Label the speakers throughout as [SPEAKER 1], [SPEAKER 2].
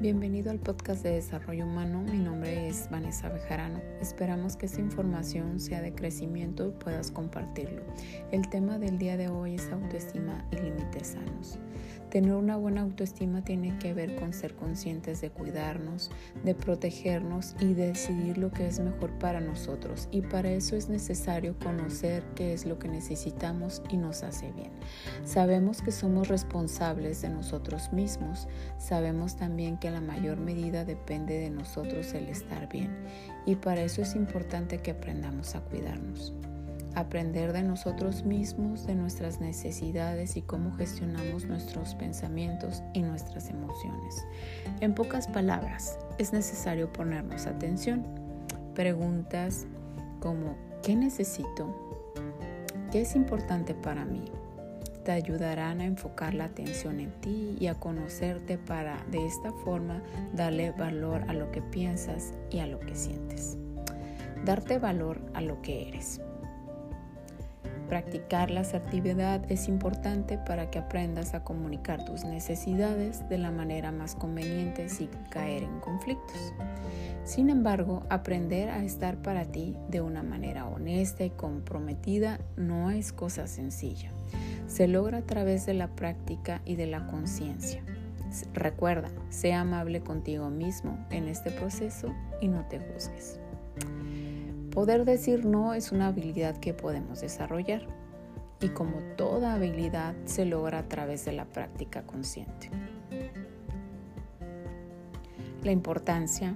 [SPEAKER 1] Bienvenido al podcast de Desarrollo Humano. Mi nombre es Vanessa Bejarano. Esperamos que esta información sea de crecimiento y puedas compartirlo. El tema del día de hoy es Tener una buena autoestima tiene que ver con ser conscientes de cuidarnos, de protegernos y decidir lo que es mejor para nosotros. Y para eso es necesario conocer qué es lo que necesitamos y nos hace bien. Sabemos que somos responsables de nosotros mismos. Sabemos también que la mayor medida depende de nosotros el estar bien. Y para eso es importante que aprendamos a cuidarnos aprender de nosotros mismos, de nuestras necesidades y cómo gestionamos nuestros pensamientos y nuestras emociones. En pocas palabras, es necesario ponernos atención. Preguntas como ¿qué necesito? ¿Qué es importante para mí? Te ayudarán a enfocar la atención en ti y a conocerte para de esta forma darle valor a lo que piensas y a lo que sientes. Darte valor a lo que eres. Practicar la asertividad es importante para que aprendas a comunicar tus necesidades de la manera más conveniente sin caer en conflictos. Sin embargo, aprender a estar para ti de una manera honesta y comprometida no es cosa sencilla. Se logra a través de la práctica y de la conciencia. Recuerda, sea amable contigo mismo en este proceso y no te juzgues. Poder decir no es una habilidad que podemos desarrollar y como toda habilidad se logra a través de la práctica consciente. La importancia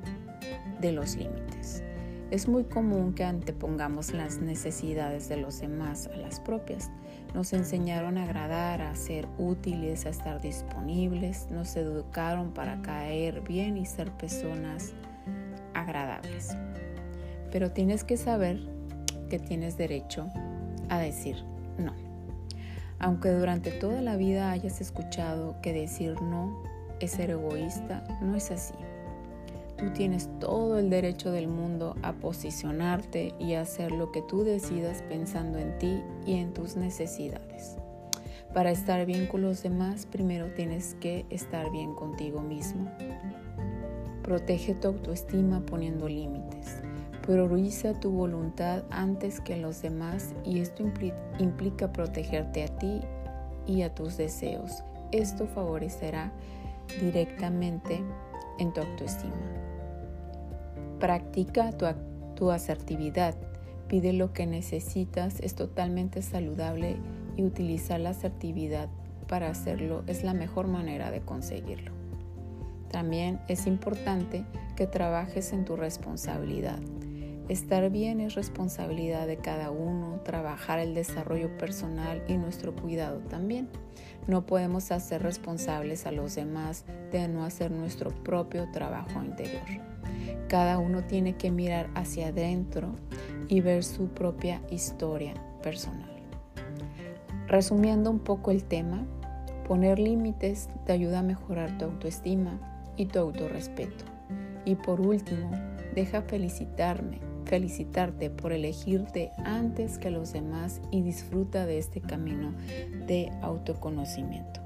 [SPEAKER 1] de los límites. Es muy común que antepongamos las necesidades de los demás a las propias. Nos enseñaron a agradar, a ser útiles, a estar disponibles, nos educaron para caer bien y ser personas agradables pero tienes que saber que tienes derecho a decir no. Aunque durante toda la vida hayas escuchado que decir no es ser egoísta, no es así. Tú tienes todo el derecho del mundo a posicionarte y a hacer lo que tú decidas pensando en ti y en tus necesidades. Para estar bien con los demás, primero tienes que estar bien contigo mismo. Protege tu autoestima poniendo límites. Prioriza tu voluntad antes que los demás y esto implica protegerte a ti y a tus deseos. Esto favorecerá directamente en tu autoestima. Practica tu, tu asertividad. Pide lo que necesitas. Es totalmente saludable y utilizar la asertividad para hacerlo es la mejor manera de conseguirlo. También es importante que trabajes en tu responsabilidad. Estar bien es responsabilidad de cada uno, trabajar el desarrollo personal y nuestro cuidado también. No podemos hacer responsables a los demás de no hacer nuestro propio trabajo interior. Cada uno tiene que mirar hacia adentro y ver su propia historia personal. Resumiendo un poco el tema, poner límites te ayuda a mejorar tu autoestima y tu autorrespeto. Y por último, deja felicitarme felicitarte por elegirte antes que los demás y disfruta de este camino de autoconocimiento.